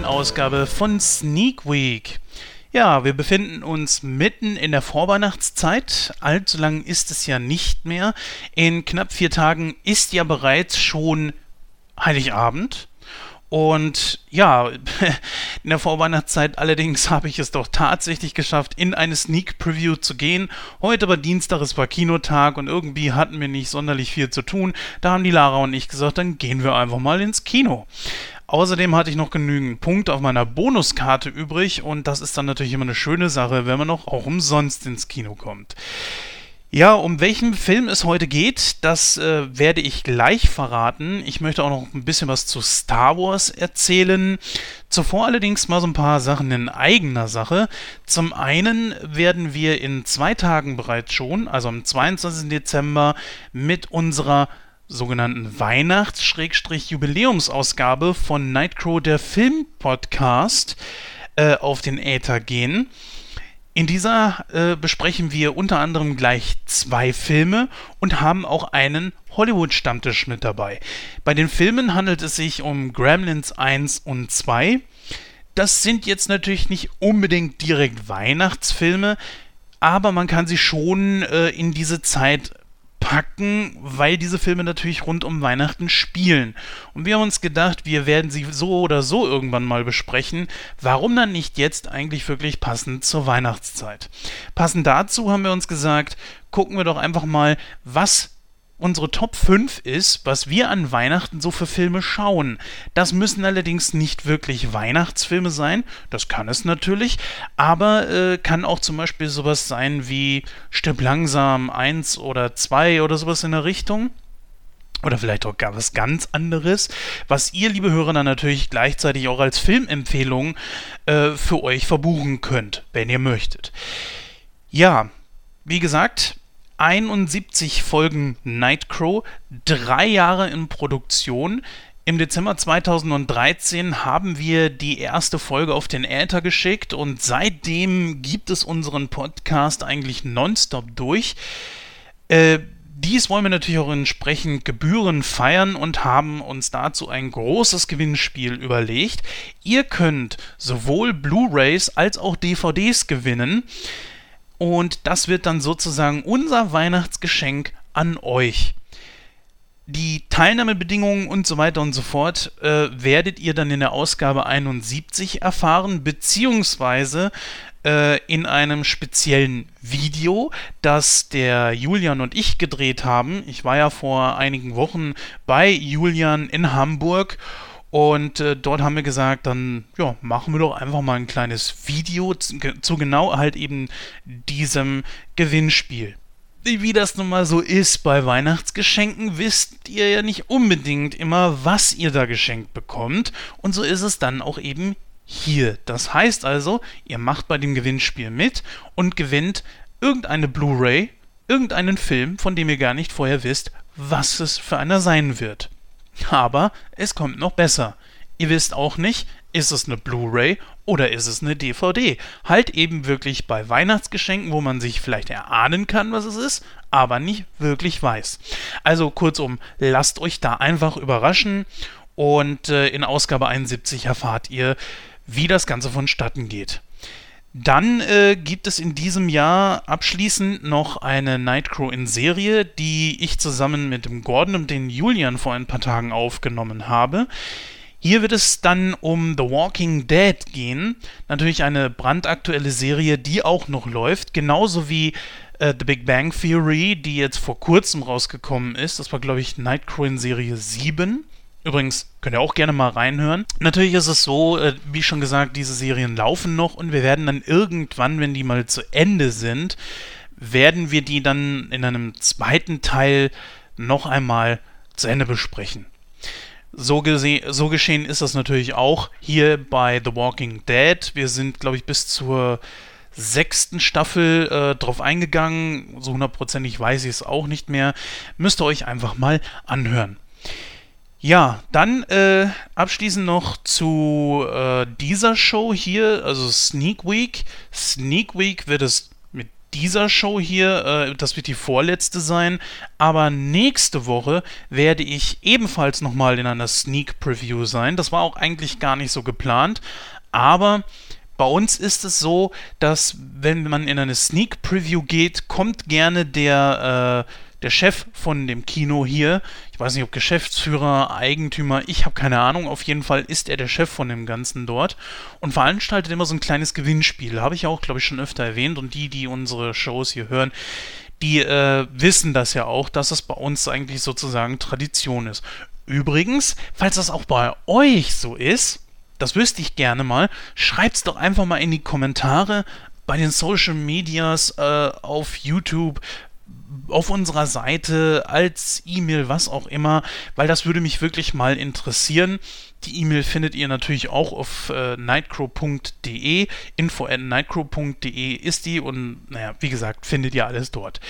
neuen Ausgabe von Sneak Week. Ja, wir befinden uns mitten in der Vorweihnachtszeit. Allzu lang ist es ja nicht mehr. In knapp vier Tagen ist ja bereits schon Heiligabend. Und ja, in der Vorweihnachtszeit allerdings habe ich es doch tatsächlich geschafft, in eine Sneak Preview zu gehen. Heute war Dienstag, es war Kinotag und irgendwie hatten wir nicht sonderlich viel zu tun. Da haben die Lara und ich gesagt, dann gehen wir einfach mal ins Kino. Außerdem hatte ich noch genügend Punkte auf meiner Bonuskarte übrig und das ist dann natürlich immer eine schöne Sache, wenn man noch auch umsonst ins Kino kommt. Ja, um welchen Film es heute geht, das äh, werde ich gleich verraten. Ich möchte auch noch ein bisschen was zu Star Wars erzählen. Zuvor allerdings mal so ein paar Sachen in eigener Sache. Zum einen werden wir in zwei Tagen bereits schon, also am 22. Dezember, mit unserer sogenannten Weihnachts-Jubiläumsausgabe von Nightcrow, der Film-Podcast, äh, auf den Äther gehen. In dieser äh, besprechen wir unter anderem gleich zwei Filme und haben auch einen Hollywood-Stammtisch mit dabei. Bei den Filmen handelt es sich um Gremlins 1 und 2. Das sind jetzt natürlich nicht unbedingt direkt Weihnachtsfilme, aber man kann sie schon äh, in diese Zeit packen, weil diese Filme natürlich rund um Weihnachten spielen. Und wir haben uns gedacht, wir werden sie so oder so irgendwann mal besprechen. Warum dann nicht jetzt eigentlich wirklich passend zur Weihnachtszeit? Passend dazu haben wir uns gesagt, gucken wir doch einfach mal, was unsere Top 5 ist, was wir an Weihnachten so für Filme schauen. Das müssen allerdings nicht wirklich Weihnachtsfilme sein, das kann es natürlich, aber äh, kann auch zum Beispiel sowas sein wie Stirb langsam 1 oder 2 oder sowas in der Richtung. Oder vielleicht auch gar was ganz anderes, was ihr, liebe Hörer, dann natürlich gleichzeitig auch als Filmempfehlung äh, für euch verbuchen könnt, wenn ihr möchtet. Ja, wie gesagt, 71 Folgen Nightcrow, drei Jahre in Produktion. Im Dezember 2013 haben wir die erste Folge auf den Äther geschickt und seitdem gibt es unseren Podcast eigentlich nonstop durch. Äh, dies wollen wir natürlich auch entsprechend Gebühren feiern und haben uns dazu ein großes Gewinnspiel überlegt. Ihr könnt sowohl Blu-rays als auch DVDs gewinnen. Und das wird dann sozusagen unser Weihnachtsgeschenk an euch. Die Teilnahmebedingungen und so weiter und so fort äh, werdet ihr dann in der Ausgabe 71 erfahren, beziehungsweise äh, in einem speziellen Video, das der Julian und ich gedreht haben. Ich war ja vor einigen Wochen bei Julian in Hamburg äh, dort haben wir gesagt, dann ja, machen wir doch einfach mal ein kleines Video zu, zu genau halt eben diesem Gewinnspiel. Wie das nun mal so ist bei Weihnachtsgeschenken, wisst ihr ja nicht unbedingt immer, was ihr da geschenkt bekommt. Und so ist es dann auch eben hier. Das heißt also, ihr macht bei dem Gewinnspiel mit und gewinnt irgendeine Blu-ray, irgendeinen Film, von dem ihr gar nicht vorher wisst, was es für einer sein wird. Aber es kommt noch besser. Ihr wisst auch nicht, ist es eine Blu-ray oder ist es eine DVD? Halt eben wirklich bei Weihnachtsgeschenken, wo man sich vielleicht erahnen kann, was es ist, aber nicht wirklich weiß. Also kurzum, lasst euch da einfach überraschen und äh, in Ausgabe 71 erfahrt ihr, wie das Ganze vonstatten geht. Dann äh, gibt es in diesem Jahr abschließend noch eine Nightcrow in Serie, die ich zusammen mit dem Gordon und den Julian vor ein paar Tagen aufgenommen habe. Hier wird es dann um The Walking Dead gehen. Natürlich eine brandaktuelle Serie, die auch noch läuft, genauso wie äh, The Big Bang Theory, die jetzt vor kurzem rausgekommen ist. Das war, glaube ich, Nightcrow in Serie 7. Übrigens, könnt ihr auch gerne mal reinhören. Natürlich ist es so, äh, wie schon gesagt, diese Serien laufen noch und wir werden dann irgendwann, wenn die mal zu Ende sind, werden wir die dann in einem zweiten Teil noch einmal zu Ende besprechen. So, so geschehen ist das natürlich auch hier bei The Walking Dead. Wir sind, glaube ich, bis zur sechsten Staffel äh, drauf eingegangen. So hundertprozentig weiß ich es auch nicht mehr. Müsst ihr euch einfach mal anhören. Ja, dann äh, abschließend noch zu äh, dieser Show hier, also Sneak Week. Sneak Week wird es mit dieser Show hier, äh, das wird die vorletzte sein, aber nächste Woche werde ich ebenfalls nochmal in einer Sneak Preview sein. Das war auch eigentlich gar nicht so geplant, aber bei uns ist es so, dass wenn man in eine Sneak Preview geht, kommt gerne der äh, der Chef von dem Kino hier, ich weiß nicht ob Geschäftsführer, Eigentümer, ich habe keine Ahnung, auf jeden Fall ist er der Chef von dem Ganzen dort und veranstaltet immer so ein kleines Gewinnspiel. Habe ich auch, glaube ich, schon öfter erwähnt und die, die unsere Shows hier hören, die äh, wissen das ja auch, dass es bei uns eigentlich sozusagen Tradition ist. Übrigens, falls das auch bei euch so ist, das wüsste ich gerne mal, schreibt es doch einfach mal in die Kommentare bei den Social Medias, äh, auf YouTube, auf unserer Seite, als E-Mail, was auch immer, weil das würde mich wirklich mal interessieren. Die E-Mail findet ihr natürlich auch auf äh, nightcrow.de. Info at nightcrow.de ist die und naja, wie gesagt, findet ihr alles dort.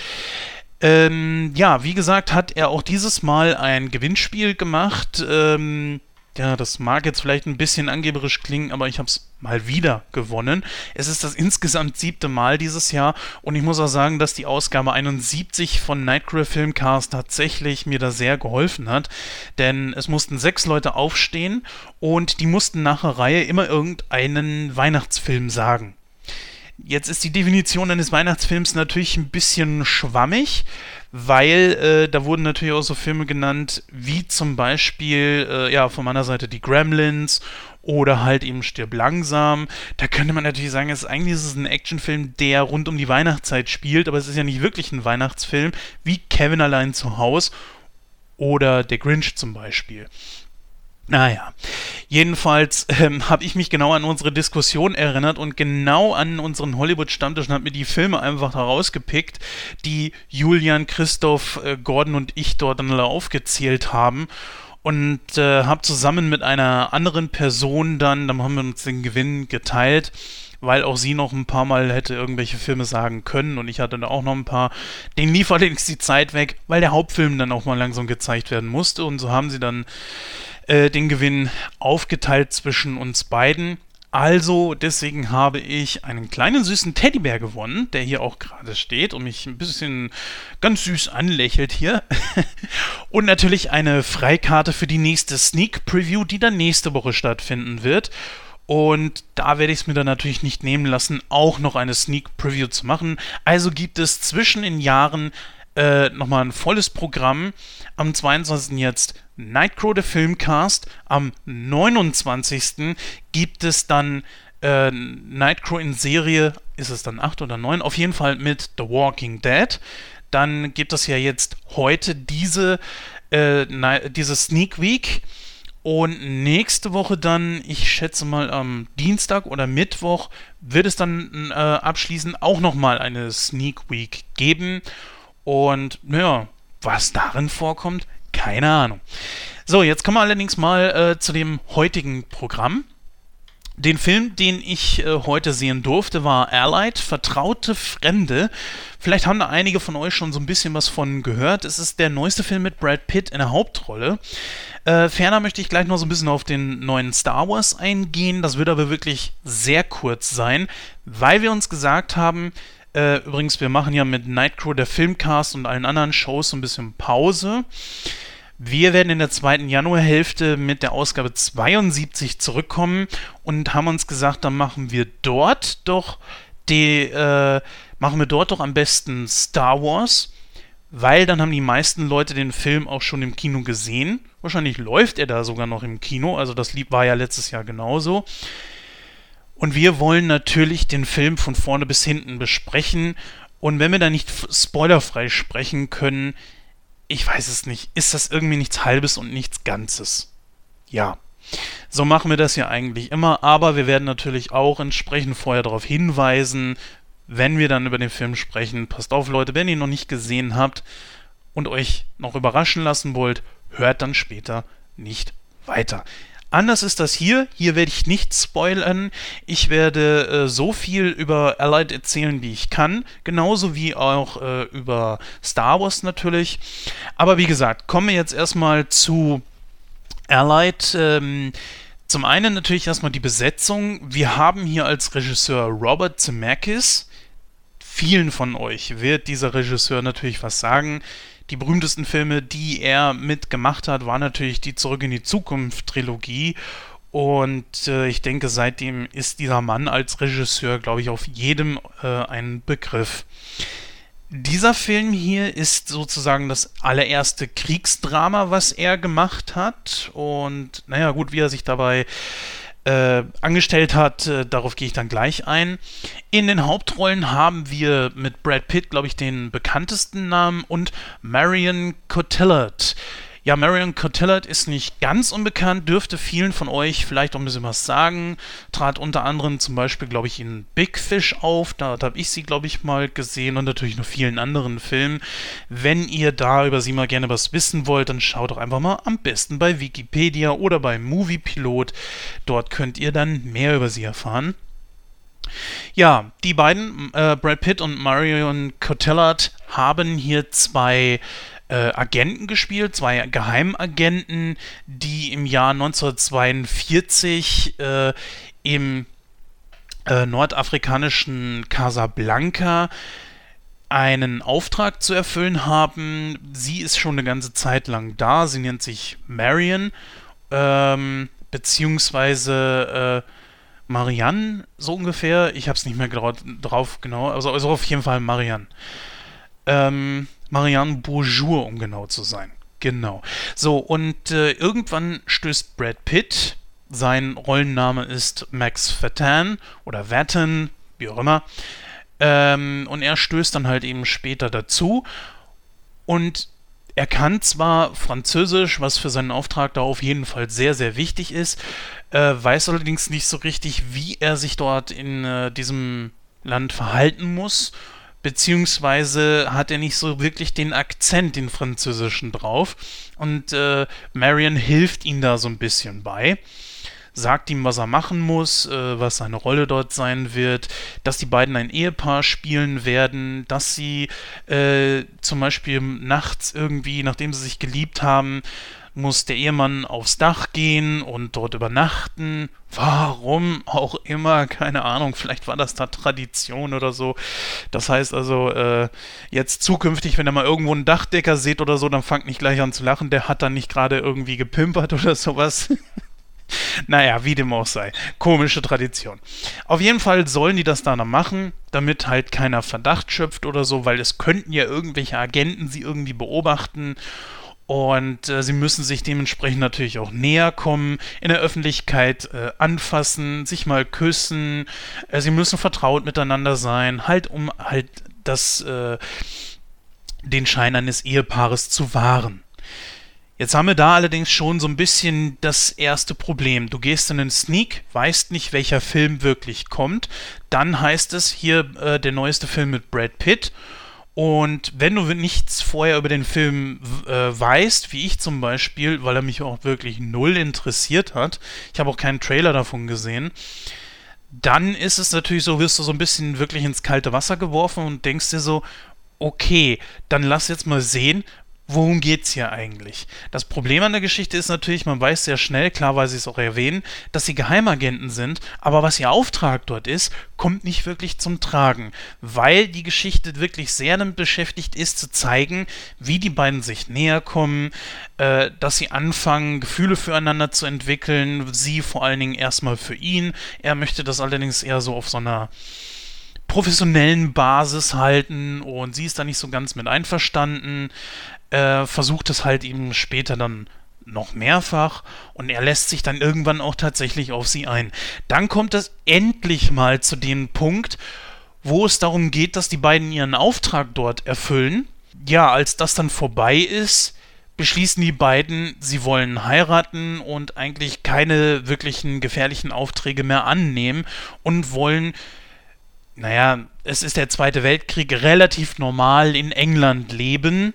Ähm, ja, wie gesagt, hat er auch dieses Mal ein Gewinnspiel gemacht. Ähm, ja, das mag jetzt vielleicht ein bisschen angeberisch klingen, aber ich habe es mal wieder gewonnen. Es ist das insgesamt siebte Mal dieses Jahr und ich muss auch sagen, dass die Ausgabe 71 von Nightcrawler Filmcast tatsächlich mir da sehr geholfen hat, denn es mussten sechs Leute aufstehen und die mussten nach der Reihe immer irgendeinen Weihnachtsfilm sagen. Jetzt ist die Definition eines Weihnachtsfilms natürlich ein bisschen schwammig, weil äh, da wurden natürlich auch so Filme genannt, wie zum Beispiel, äh, ja, von meiner Seite die Gremlins oder halt eben Stirb langsam. Da könnte man natürlich sagen, es ist eigentlich ist es ein Actionfilm, der rund um die Weihnachtszeit spielt, aber es ist ja nicht wirklich ein Weihnachtsfilm, wie Kevin allein zu Hause oder Der Grinch zum Beispiel. Naja, jedenfalls ähm, habe ich mich genau an unsere Diskussion erinnert und genau an unseren Hollywood-Stammtisch und habe mir die Filme einfach herausgepickt, die Julian, Christoph, äh, Gordon und ich dort dann alle aufgezählt haben und äh, habe zusammen mit einer anderen Person dann, dann haben wir uns den Gewinn geteilt, weil auch sie noch ein paar Mal hätte irgendwelche Filme sagen können und ich hatte dann auch noch ein paar. Den lief allerdings die Zeit weg, weil der Hauptfilm dann auch mal langsam gezeigt werden musste und so haben sie dann äh, den Gewinn aufgeteilt zwischen uns beiden. Also, deswegen habe ich einen kleinen süßen Teddybär gewonnen, der hier auch gerade steht und mich ein bisschen ganz süß anlächelt hier. und natürlich eine Freikarte für die nächste Sneak Preview, die dann nächste Woche stattfinden wird. Und da werde ich es mir dann natürlich nicht nehmen lassen, auch noch eine Sneak Preview zu machen. Also gibt es zwischen den Jahren äh, nochmal ein volles Programm. Am 22. jetzt Nightcrow, der Filmcast. Am 29. gibt es dann äh, Nightcrow in Serie, ist es dann 8 oder 9? Auf jeden Fall mit The Walking Dead. Dann gibt es ja jetzt heute diese, äh, diese Sneak Week. Und nächste Woche dann, ich schätze mal am Dienstag oder Mittwoch, wird es dann äh, abschließend auch nochmal eine Sneak Week geben. Und naja, was darin vorkommt, keine Ahnung. So, jetzt kommen wir allerdings mal äh, zu dem heutigen Programm. Den Film, den ich äh, heute sehen durfte, war Allied, Vertraute Fremde. Vielleicht haben da einige von euch schon so ein bisschen was von gehört. Es ist der neueste Film mit Brad Pitt in der Hauptrolle. Äh, ferner möchte ich gleich noch so ein bisschen auf den neuen Star Wars eingehen. Das wird aber wirklich sehr kurz sein, weil wir uns gesagt haben, äh, übrigens, wir machen ja mit Nightcrow, der Filmcast und allen anderen Shows so ein bisschen Pause. Wir werden in der zweiten Januarhälfte mit der Ausgabe 72 zurückkommen und haben uns gesagt, dann machen wir dort doch die, äh, machen wir dort doch am besten Star Wars, weil dann haben die meisten Leute den Film auch schon im Kino gesehen. Wahrscheinlich läuft er da sogar noch im Kino, also das Lied war ja letztes Jahr genauso. Und wir wollen natürlich den Film von vorne bis hinten besprechen. Und wenn wir da nicht spoilerfrei sprechen können, ich weiß es nicht, ist das irgendwie nichts Halbes und nichts Ganzes. Ja. So machen wir das ja eigentlich immer, aber wir werden natürlich auch entsprechend vorher darauf hinweisen, wenn wir dann über den Film sprechen. Passt auf, Leute, wenn ihr ihn noch nicht gesehen habt und euch noch überraschen lassen wollt, hört dann später nicht weiter. Anders ist das hier. Hier werde ich nicht spoilern. Ich werde äh, so viel über Allied erzählen, wie ich kann. Genauso wie auch äh, über Star Wars natürlich. Aber wie gesagt, kommen wir jetzt erstmal zu Allied. Ähm, zum einen natürlich erstmal die Besetzung. Wir haben hier als Regisseur Robert Zemeckis vielen von euch wird dieser Regisseur natürlich was sagen. Die berühmtesten Filme, die er mitgemacht hat, waren natürlich die Zurück in die Zukunft Trilogie. Und äh, ich denke, seitdem ist dieser Mann als Regisseur, glaube ich, auf jedem äh, ein Begriff. Dieser Film hier ist sozusagen das allererste Kriegsdrama, was er gemacht hat. Und naja, gut, wie er sich dabei äh, angestellt hat, äh, darauf gehe ich dann gleich ein. In den Hauptrollen haben wir mit Brad Pitt, glaube ich, den bekanntesten Namen und Marion Cotillard. Ja, Marion Cotillard ist nicht ganz unbekannt, dürfte vielen von euch vielleicht auch ein bisschen was sagen. Trat unter anderem zum Beispiel, glaube ich, in Big Fish auf. Da, da habe ich sie, glaube ich, mal gesehen und natürlich noch vielen anderen Filmen. Wenn ihr da über sie mal gerne was wissen wollt, dann schaut doch einfach mal am besten bei Wikipedia oder bei Moviepilot. Dort könnt ihr dann mehr über sie erfahren. Ja, die beiden, äh, Brad Pitt und Marion Cotillard, haben hier zwei Agenten gespielt, zwei Geheimagenten, die im Jahr 1942 äh, im äh, nordafrikanischen Casablanca einen Auftrag zu erfüllen haben. Sie ist schon eine ganze Zeit lang da. Sie nennt sich Marion, ähm, beziehungsweise äh, Marianne, so ungefähr. Ich habe es nicht mehr drauf genau. Also, also auf jeden Fall Marianne. Ähm, Marianne Bourgeois, um genau zu sein. Genau. So, und äh, irgendwann stößt Brad Pitt, sein Rollenname ist Max Vertan oder Vatten, wie auch immer, ähm, und er stößt dann halt eben später dazu und er kann zwar Französisch, was für seinen Auftrag da auf jeden Fall sehr, sehr wichtig ist, äh, weiß allerdings nicht so richtig, wie er sich dort in äh, diesem Land verhalten muss beziehungsweise hat er nicht so wirklich den Akzent, den französischen drauf. Und äh, Marion hilft ihm da so ein bisschen bei. Sagt ihm, was er machen muss, äh, was seine Rolle dort sein wird, dass die beiden ein Ehepaar spielen werden, dass sie äh, zum Beispiel nachts irgendwie, nachdem sie sich geliebt haben, muss der Ehemann aufs Dach gehen und dort übernachten. Warum auch immer, keine Ahnung, vielleicht war das da Tradition oder so. Das heißt also, äh, jetzt zukünftig, wenn ihr mal irgendwo einen Dachdecker seht oder so, dann fangt nicht gleich an zu lachen, der hat dann nicht gerade irgendwie gepimpert oder sowas. naja, wie dem auch sei. Komische Tradition. Auf jeden Fall sollen die das da noch machen, damit halt keiner Verdacht schöpft oder so, weil es könnten ja irgendwelche Agenten sie irgendwie beobachten und äh, sie müssen sich dementsprechend natürlich auch näher kommen, in der Öffentlichkeit äh, anfassen, sich mal küssen. Äh, sie müssen vertraut miteinander sein, halt um halt das, äh, den Schein eines Ehepaares zu wahren. Jetzt haben wir da allerdings schon so ein bisschen das erste Problem. Du gehst in einen Sneak, weißt nicht, welcher Film wirklich kommt. Dann heißt es hier äh, der neueste Film mit Brad Pitt und wenn du nichts vorher über den Film äh, weißt, wie ich zum Beispiel, weil er mich auch wirklich null interessiert hat, ich habe auch keinen Trailer davon gesehen, dann ist es natürlich so, wirst du so ein bisschen wirklich ins kalte Wasser geworfen und denkst dir so, okay, dann lass jetzt mal sehen, worum geht's hier eigentlich? Das Problem an der Geschichte ist natürlich, man weiß sehr schnell, klar weil sie es auch erwähnen, dass sie Geheimagenten sind, aber was ihr Auftrag dort ist, kommt nicht wirklich zum Tragen, weil die Geschichte wirklich sehr damit beschäftigt ist, zu zeigen, wie die beiden sich näher kommen, äh, dass sie anfangen, Gefühle füreinander zu entwickeln, sie vor allen Dingen erstmal für ihn. Er möchte das allerdings eher so auf so einer professionellen Basis halten und sie ist da nicht so ganz mit einverstanden äh, versucht es halt ihm später dann noch mehrfach und er lässt sich dann irgendwann auch tatsächlich auf sie ein. Dann kommt es endlich mal zu dem Punkt, wo es darum geht, dass die beiden ihren Auftrag dort erfüllen. Ja, als das dann vorbei ist, beschließen die beiden, sie wollen heiraten und eigentlich keine wirklichen gefährlichen Aufträge mehr annehmen und wollen, naja, es ist der Zweite Weltkrieg, relativ normal in England leben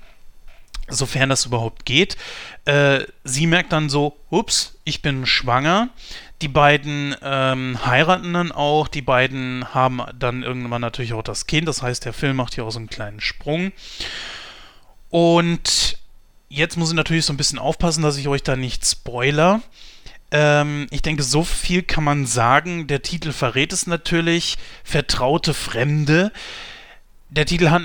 sofern das überhaupt geht. Äh, sie merkt dann so, ups, ich bin schwanger. Die beiden ähm, heiraten dann auch. Die beiden haben dann irgendwann natürlich auch das Kind. Das heißt, der Film macht hier auch so einen kleinen Sprung. Und jetzt muss ich natürlich so ein bisschen aufpassen, dass ich euch da nicht spoiler. Ähm, ich denke, so viel kann man sagen. Der Titel verrät es natürlich. Vertraute Fremde der Titel hat,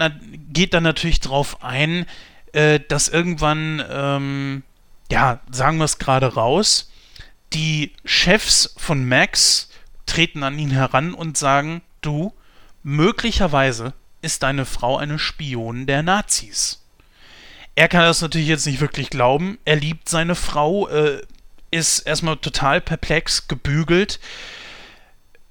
geht dann natürlich darauf ein, äh, dass irgendwann, ähm, ja, sagen wir es gerade raus, die Chefs von Max treten an ihn heran und sagen, du, möglicherweise ist deine Frau eine Spion der Nazis. Er kann das natürlich jetzt nicht wirklich glauben. Er liebt seine Frau, äh, ist erstmal total perplex, gebügelt.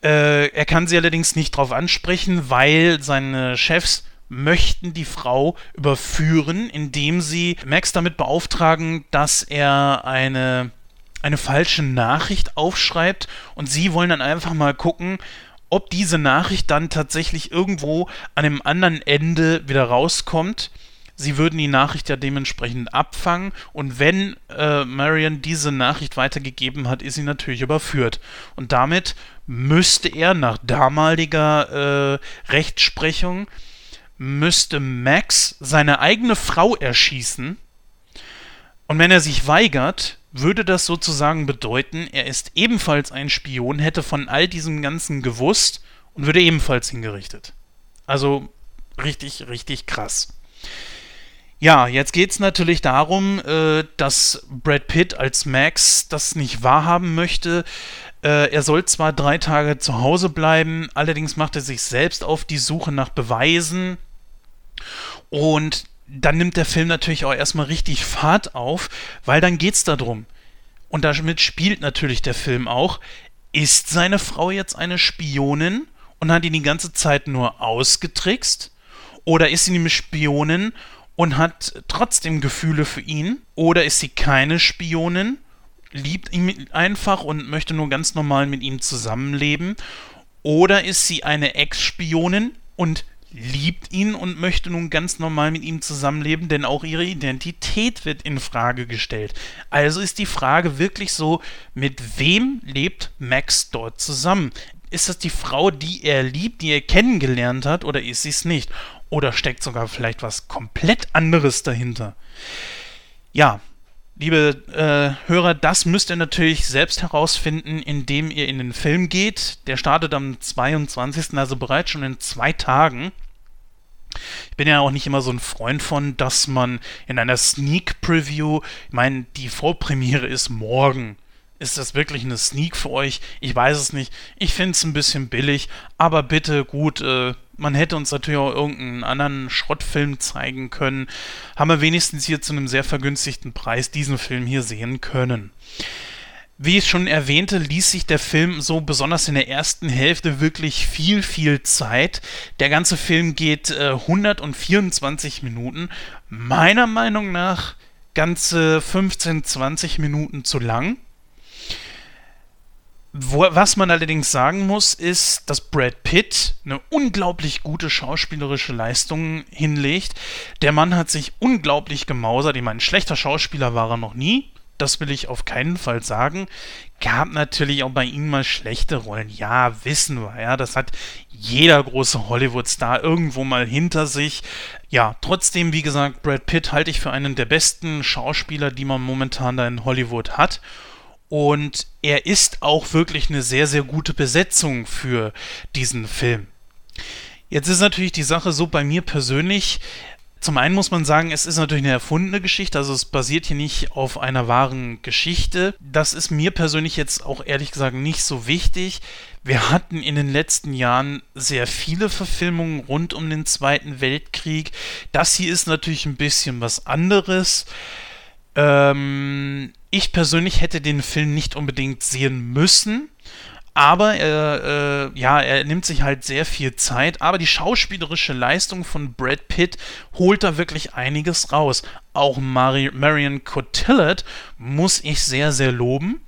Äh, er kann sie allerdings nicht darauf ansprechen, weil seine Chefs möchten die Frau überführen, indem sie Max damit beauftragen, dass er eine, eine falsche Nachricht aufschreibt und sie wollen dann einfach mal gucken, ob diese Nachricht dann tatsächlich irgendwo an dem anderen Ende wieder rauskommt. Sie würden die Nachricht ja dementsprechend abfangen und wenn äh, Marion diese Nachricht weitergegeben hat, ist sie natürlich überführt. Und damit müsste er nach damaliger äh, Rechtsprechung müsste Max seine eigene Frau erschießen. Und wenn er sich weigert, würde das sozusagen bedeuten, er ist ebenfalls ein Spion, hätte von all diesem Ganzen gewusst und würde ebenfalls hingerichtet. Also richtig, richtig krass. Ja, jetzt geht es natürlich darum, äh, dass Brad Pitt als Max das nicht wahrhaben möchte. Äh, er soll zwar drei Tage zu Hause bleiben, allerdings macht er sich selbst auf die Suche nach Beweisen, und dann nimmt der Film natürlich auch erstmal richtig Fahrt auf, weil dann geht es darum. Und damit spielt natürlich der Film auch. Ist seine Frau jetzt eine Spionin und hat ihn die ganze Zeit nur ausgetrickst? Oder ist sie eine Spionin und hat trotzdem Gefühle für ihn? Oder ist sie keine Spionin, liebt ihn einfach und möchte nur ganz normal mit ihm zusammenleben? Oder ist sie eine Ex-Spionin und liebt ihn und möchte nun ganz normal mit ihm zusammenleben, denn auch ihre Identität wird in Frage gestellt. Also ist die Frage wirklich so, mit wem lebt Max dort zusammen? Ist das die Frau, die er liebt, die er kennengelernt hat, oder ist sie es nicht? Oder steckt sogar vielleicht was komplett anderes dahinter? Ja, liebe äh, Hörer, das müsst ihr natürlich selbst herausfinden, indem ihr in den Film geht. Der startet am 22., also bereits schon in zwei Tagen. Ich bin ja auch nicht immer so ein Freund von, dass man in einer Sneak Preview, ich meine, die Vorpremiere ist morgen. Ist das wirklich eine Sneak für euch? Ich weiß es nicht. Ich finde es ein bisschen billig, aber bitte gut, äh, man hätte uns natürlich auch irgendeinen anderen Schrottfilm zeigen können. Haben wir wenigstens hier zu einem sehr vergünstigten Preis diesen Film hier sehen können. Wie ich schon erwähnte, ließ sich der Film so besonders in der ersten Hälfte wirklich viel, viel Zeit. Der ganze Film geht äh, 124 Minuten. Meiner Meinung nach ganze 15, 20 Minuten zu lang. Wo, was man allerdings sagen muss, ist, dass Brad Pitt eine unglaublich gute schauspielerische Leistung hinlegt. Der Mann hat sich unglaublich gemausert. Ich meine, ein schlechter Schauspieler war er noch nie das will ich auf keinen Fall sagen. Gab natürlich auch bei ihm mal schlechte Rollen. Ja, wissen wir, ja, das hat jeder große Hollywood-Star irgendwo mal hinter sich. Ja, trotzdem, wie gesagt, Brad Pitt halte ich für einen der besten Schauspieler, die man momentan da in Hollywood hat. Und er ist auch wirklich eine sehr, sehr gute Besetzung für diesen Film. Jetzt ist natürlich die Sache so bei mir persönlich, zum einen muss man sagen, es ist natürlich eine erfundene Geschichte, also es basiert hier nicht auf einer wahren Geschichte. Das ist mir persönlich jetzt auch ehrlich gesagt nicht so wichtig. Wir hatten in den letzten Jahren sehr viele Verfilmungen rund um den Zweiten Weltkrieg. Das hier ist natürlich ein bisschen was anderes. Ähm, ich persönlich hätte den Film nicht unbedingt sehen müssen. Aber äh, äh, ja, er nimmt sich halt sehr viel Zeit. Aber die schauspielerische Leistung von Brad Pitt holt da wirklich einiges raus. Auch Mari Marion Cotillard muss ich sehr, sehr loben.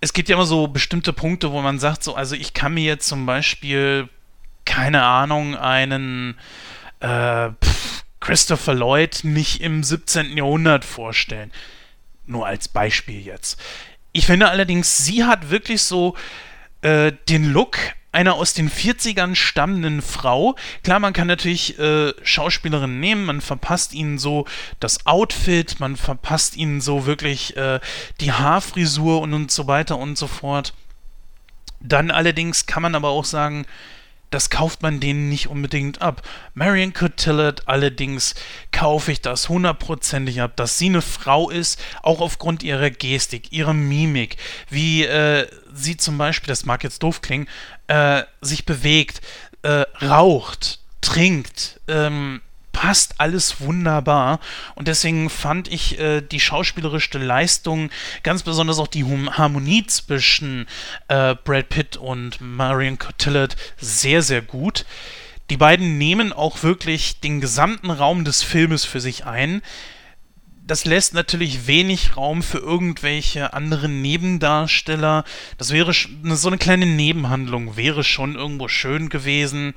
Es gibt ja immer so bestimmte Punkte, wo man sagt, so, also ich kann mir jetzt zum Beispiel, keine Ahnung, einen äh, pff, Christopher Lloyd nicht im 17. Jahrhundert vorstellen. Nur als Beispiel jetzt. Ich finde allerdings, sie hat wirklich so äh, den Look einer aus den 40ern stammenden Frau. Klar, man kann natürlich äh, Schauspielerinnen nehmen, man verpasst ihnen so das Outfit, man verpasst ihnen so wirklich äh, die Haarfrisur und, und so weiter und so fort. Dann allerdings kann man aber auch sagen, das kauft man denen nicht unbedingt ab. Marion Cotillard allerdings kaufe ich das hundertprozentig ab, dass sie eine Frau ist, auch aufgrund ihrer Gestik, ihrer Mimik, wie äh, sie zum Beispiel, das mag jetzt doof klingen, äh, sich bewegt, äh, raucht, trinkt, ähm, passt alles wunderbar. Und deswegen fand ich äh, die schauspielerische Leistung, ganz besonders auch die Harmonie zwischen äh, Brad Pitt und Marion Cotillard sehr, sehr gut. Die beiden nehmen auch wirklich den gesamten Raum des Filmes für sich ein. Das lässt natürlich wenig Raum für irgendwelche anderen Nebendarsteller. Das wäre so eine kleine Nebenhandlung, wäre schon irgendwo schön gewesen.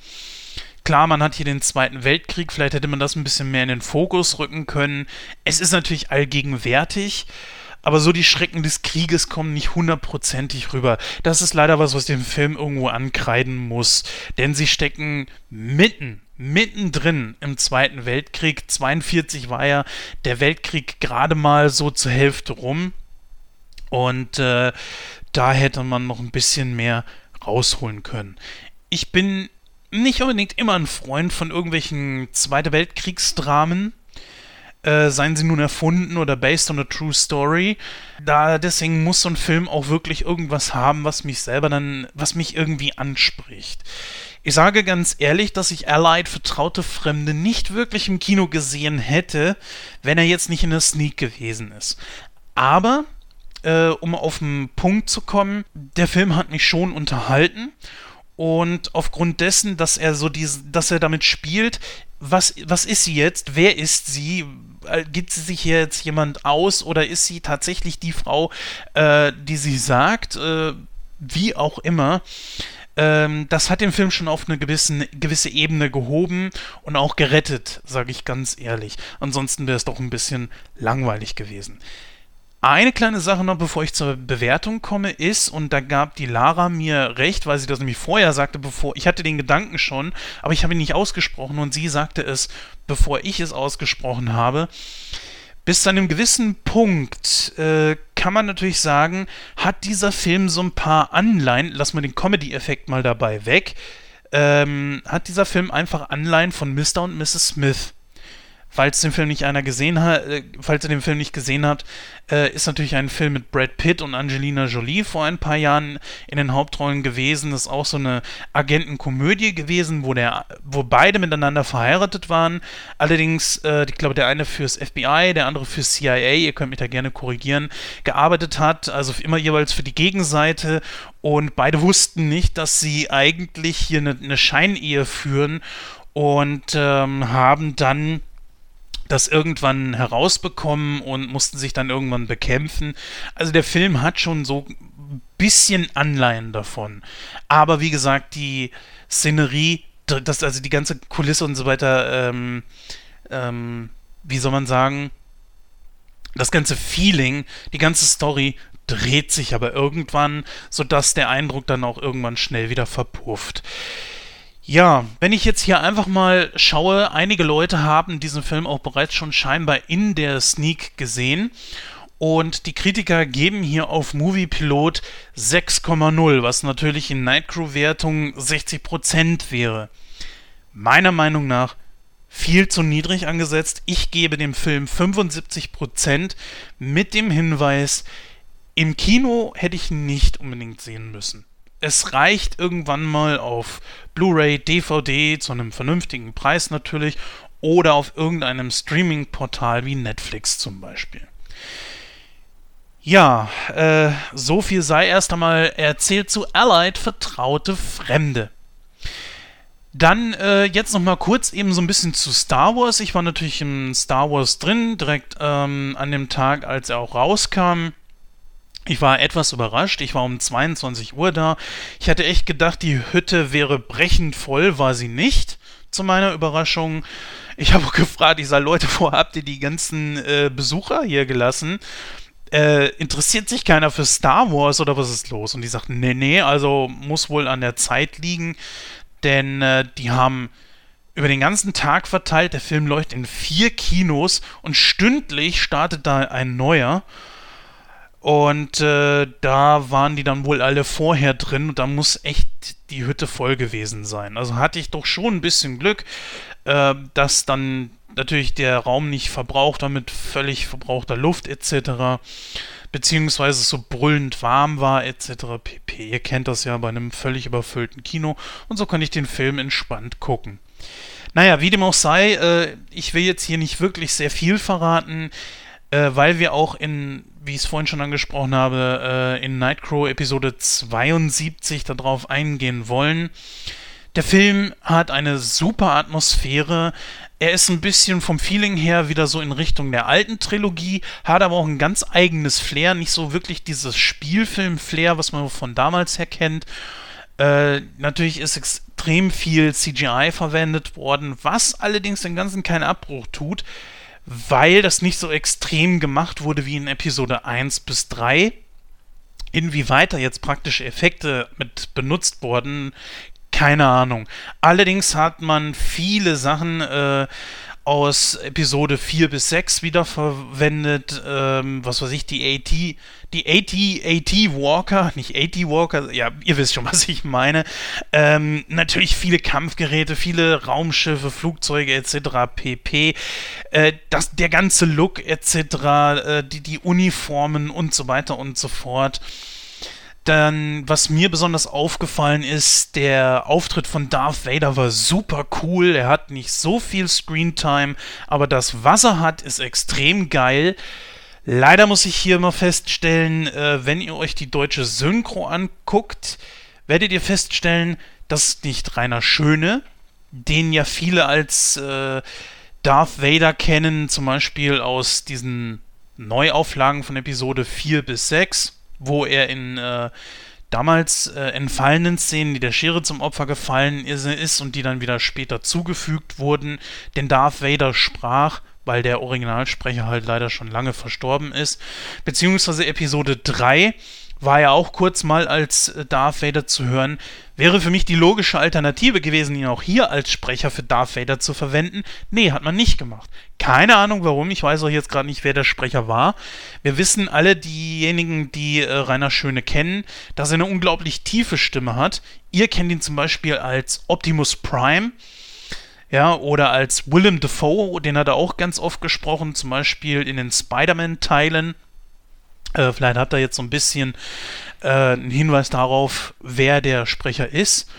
Klar, man hat hier den Zweiten Weltkrieg, vielleicht hätte man das ein bisschen mehr in den Fokus rücken können. Es ist natürlich allgegenwärtig, aber so die Schrecken des Krieges kommen nicht hundertprozentig rüber. Das ist leider was, was dem Film irgendwo ankreiden muss, denn sie stecken mitten mittendrin im Zweiten Weltkrieg. 42 war ja der Weltkrieg gerade mal so zur Hälfte rum. Und äh, da hätte man noch ein bisschen mehr rausholen können. Ich bin nicht unbedingt immer ein Freund von irgendwelchen Zweite Weltkriegsdramen. Äh, seien sie nun erfunden oder based on a true story. Da deswegen muss so ein Film auch wirklich irgendwas haben, was mich selber dann, was mich irgendwie anspricht. Ich sage ganz ehrlich, dass ich Allied Vertraute Fremde nicht wirklich im Kino gesehen hätte, wenn er jetzt nicht in der Sneak gewesen ist. Aber, äh, um auf den Punkt zu kommen, der Film hat mich schon unterhalten und aufgrund dessen, dass er so diese, dass er damit spielt, was, was ist sie jetzt? Wer ist sie? Äh, gibt sie sich hier jetzt jemand aus oder ist sie tatsächlich die Frau, äh, die sie sagt? Äh, wie auch immer. Ähm, das hat den Film schon auf eine gewissen, gewisse Ebene gehoben und auch gerettet, sage ich ganz ehrlich. Ansonsten wäre es doch ein bisschen langweilig gewesen. Eine kleine Sache noch, bevor ich zur Bewertung komme, ist, und da gab die Lara mir recht, weil sie das nämlich vorher sagte, bevor ich hatte den Gedanken schon, aber ich habe ihn nicht ausgesprochen und sie sagte es, bevor ich es ausgesprochen habe. Bis zu einem gewissen Punkt äh, kann man natürlich sagen, hat dieser Film so ein paar Anleihen, lass mal den Comedy-Effekt mal dabei weg, ähm, hat dieser Film einfach Anleihen von Mr. und Mrs. Smith falls den Film nicht einer gesehen hat, äh, falls ihr den Film nicht gesehen habt, äh, ist natürlich ein Film mit Brad Pitt und Angelina Jolie vor ein paar Jahren in den Hauptrollen gewesen. Das ist auch so eine Agentenkomödie gewesen, wo der, wo beide miteinander verheiratet waren. Allerdings, äh, ich glaube, der eine fürs FBI, der andere fürs CIA, ihr könnt mich da gerne korrigieren, gearbeitet hat, also immer jeweils für die Gegenseite und beide wussten nicht, dass sie eigentlich hier eine, eine Scheinehe führen und ähm, haben dann das irgendwann herausbekommen und mussten sich dann irgendwann bekämpfen. Also der Film hat schon so ein bisschen Anleihen davon. Aber wie gesagt, die Szenerie, das, also die ganze Kulisse und so weiter, ähm, ähm, wie soll man sagen, das ganze Feeling, die ganze Story dreht sich aber irgendwann, sodass der Eindruck dann auch irgendwann schnell wieder verpufft. Ja, wenn ich jetzt hier einfach mal schaue, einige Leute haben diesen Film auch bereits schon scheinbar in der Sneak gesehen. Und die Kritiker geben hier auf Moviepilot 6,0, was natürlich in Nightcrew-Wertung 60% wäre. Meiner Meinung nach viel zu niedrig angesetzt. Ich gebe dem Film 75% mit dem Hinweis, im Kino hätte ich ihn nicht unbedingt sehen müssen es reicht irgendwann mal auf Blu-ray, DVD zu einem vernünftigen Preis natürlich oder auf irgendeinem Streaming-Portal wie Netflix zum Beispiel. Ja, äh, so viel sei erst einmal erzählt zu Allied Vertraute Fremde. Dann äh, jetzt noch mal kurz eben so ein bisschen zu Star Wars. Ich war natürlich im Star Wars drin, direkt ähm, an dem Tag, als er auch rauskam. Ich war etwas überrascht. Ich war um 22 Uhr da. Ich hatte echt gedacht, die Hütte wäre brechend voll, war sie nicht. Zu meiner Überraschung. Ich habe gefragt, ich sage, Leute, wo habt ihr die ganzen äh, Besucher hier gelassen? Äh, interessiert sich keiner für Star Wars oder was ist los? Und die sagten, nee, nee, also muss wohl an der Zeit liegen, denn äh, die haben über den ganzen Tag verteilt, der Film läuft in vier Kinos und stündlich startet da ein neuer. Und äh, da waren die dann wohl alle vorher drin und da muss echt die Hütte voll gewesen sein. Also hatte ich doch schon ein bisschen Glück, äh, dass dann natürlich der Raum nicht verbraucht war mit völlig verbrauchter Luft etc. Beziehungsweise so brüllend warm war etc. pp. Ihr kennt das ja bei einem völlig überfüllten Kino und so kann ich den Film entspannt gucken. Naja, wie dem auch sei, äh, ich will jetzt hier nicht wirklich sehr viel verraten, äh, weil wir auch in wie ich es vorhin schon angesprochen habe, äh, in Nightcrow Episode 72 darauf eingehen wollen. Der Film hat eine super Atmosphäre. Er ist ein bisschen vom Feeling her wieder so in Richtung der alten Trilogie, hat aber auch ein ganz eigenes Flair, nicht so wirklich dieses Spielfilm-Flair, was man von damals her kennt. Äh, natürlich ist extrem viel CGI verwendet worden, was allerdings dem Ganzen keinen Abbruch tut weil das nicht so extrem gemacht wurde wie in Episode 1 bis 3. Inwieweit da jetzt praktische Effekte mit benutzt wurden, keine Ahnung. Allerdings hat man viele Sachen äh, aus Episode 4 bis 6 wiederverwendet. Ähm, was weiß ich, die AT, die AT, AT Walker, nicht AT Walker, ja, ihr wisst schon, was ich meine. Ähm, natürlich viele Kampfgeräte, viele Raumschiffe, Flugzeuge etc. pp. Äh, das, der ganze Look etc., äh, die, die Uniformen und so weiter und so fort. Dann, was mir besonders aufgefallen ist, der Auftritt von Darth Vader war super cool. Er hat nicht so viel Screentime, aber das, was er hat, ist extrem geil. Leider muss ich hier mal feststellen, äh, wenn ihr euch die deutsche Synchro anguckt, werdet ihr feststellen, dass nicht Rainer Schöne, den ja viele als äh, Darth Vader kennen, zum Beispiel aus diesen Neuauflagen von Episode 4 bis 6 wo er in äh, damals äh, entfallenen Szenen, die der Schere zum Opfer gefallen ist, und die dann wieder später zugefügt wurden, denn Darth Vader sprach, weil der Originalsprecher halt leider schon lange verstorben ist, beziehungsweise Episode 3 war ja auch kurz mal als äh, Darth Vader zu hören. Wäre für mich die logische Alternative gewesen, ihn auch hier als Sprecher für Darth Vader zu verwenden. Nee, hat man nicht gemacht. Keine Ahnung warum, ich weiß auch jetzt gerade nicht, wer der Sprecher war. Wir wissen alle, diejenigen, die äh, Rainer Schöne kennen, dass er eine unglaublich tiefe Stimme hat. Ihr kennt ihn zum Beispiel als Optimus Prime. Ja, oder als Willem Dafoe, den hat er auch ganz oft gesprochen, zum Beispiel in den Spider-Man-Teilen äh, vielleicht habt ihr jetzt so ein bisschen äh, einen Hinweis darauf, wer der Sprecher ist.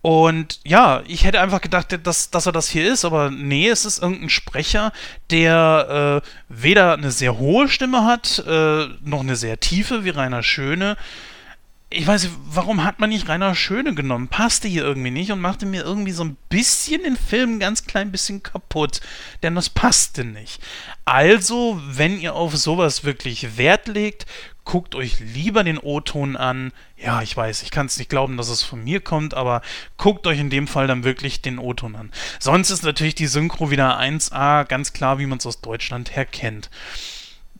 Und ja, ich hätte einfach gedacht, dass, dass er das hier ist, aber nee, es ist irgendein Sprecher, der äh, weder eine sehr hohe Stimme hat, äh, noch eine sehr tiefe wie Rainer Schöne ich weiß nicht, warum hat man nicht Rainer Schöne genommen? Passte hier irgendwie nicht und machte mir irgendwie so ein bisschen den Film ein ganz klein bisschen kaputt, denn das passte nicht. Also, wenn ihr auf sowas wirklich Wert legt, guckt euch lieber den O-Ton an. Ja, ich weiß, ich kann es nicht glauben, dass es von mir kommt, aber guckt euch in dem Fall dann wirklich den O-Ton an. Sonst ist natürlich die Synchro wieder 1A, ganz klar, wie man es aus Deutschland her kennt.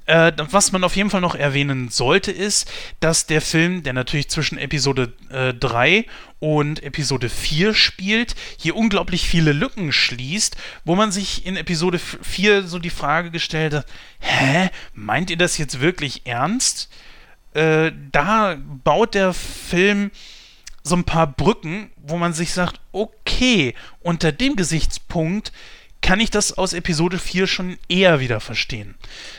Äh, was man auf jeden Fall noch erwähnen sollte, ist, dass der Film, der natürlich zwischen Episode äh, 3 und Episode 4 spielt, hier unglaublich viele Lücken schließt, wo man sich in Episode 4 so die Frage gestellt hat, hä, meint ihr das jetzt wirklich ernst? Äh, da baut der Film so ein paar Brücken, wo man sich sagt, okay, unter dem Gesichtspunkt kann ich das aus Episode 4 schon eher wieder verstehen.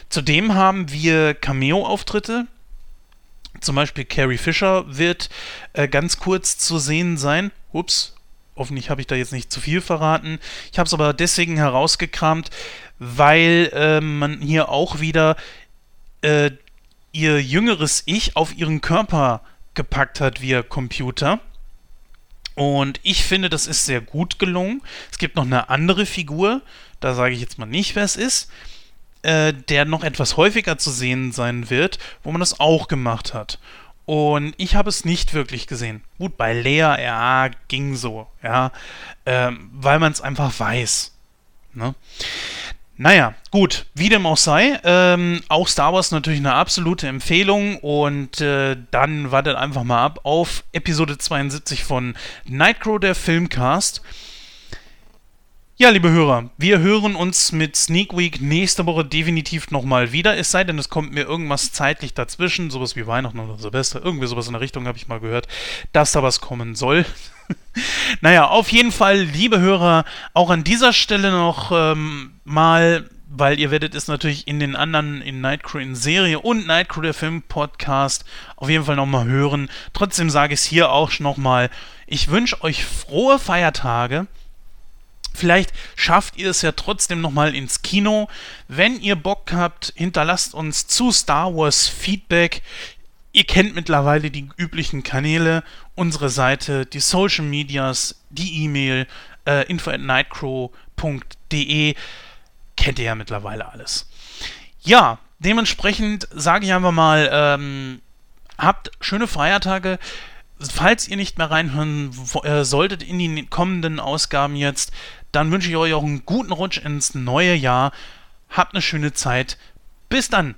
Zudem haben wir Cameo-Auftritte. Zum Beispiel Carrie Fisher wird äh, ganz kurz zu sehen sein. Ups, hoffentlich habe ich da jetzt nicht zu viel verraten. Ich habe es aber deswegen herausgekramt, weil äh, man hier auch wieder äh, ihr jüngeres Ich auf ihren Körper gepackt hat via Computer. Und ich finde, das ist sehr gut gelungen. Es gibt noch eine andere Figur, da sage ich jetzt mal nicht, wer es ist, äh, der noch etwas häufiger zu sehen sein wird, wo man das auch gemacht hat. Und ich habe es nicht wirklich gesehen. Gut, bei Lea, ja, ging so, ja, ähm, weil man es einfach weiß. Ne? Naja, gut, wie dem auch sei, ähm, auch Star Wars natürlich eine absolute Empfehlung und äh, dann wartet einfach mal ab auf Episode 72 von Nightcrow, der Filmcast. Ja, liebe Hörer, wir hören uns mit Sneak Week nächste Woche definitiv nochmal wieder. Es sei denn, es kommt mir irgendwas zeitlich dazwischen, sowas wie Weihnachten oder Silvester, irgendwie sowas in der Richtung habe ich mal gehört, dass da was kommen soll. naja, auf jeden Fall, liebe Hörer, auch an dieser Stelle noch ähm, mal weil ihr werdet es natürlich in den anderen, in Nightcrew in Serie und Nightcrew der Film Podcast auf jeden Fall nochmal hören. Trotzdem sage ich es hier auch nochmal. Ich wünsche euch frohe Feiertage. Vielleicht schafft ihr es ja trotzdem nochmal ins Kino. Wenn ihr Bock habt, hinterlasst uns zu Star Wars Feedback. Ihr kennt mittlerweile die üblichen Kanäle, unsere Seite, die Social Medias, die E-Mail, äh, info at nightcrow.de kennt ihr ja mittlerweile alles. Ja, dementsprechend sage ich einfach mal, ähm, habt schöne Feiertage. Falls ihr nicht mehr reinhören äh, solltet in die kommenden Ausgaben jetzt, dann wünsche ich euch auch einen guten Rutsch ins neue Jahr. Habt eine schöne Zeit. Bis dann.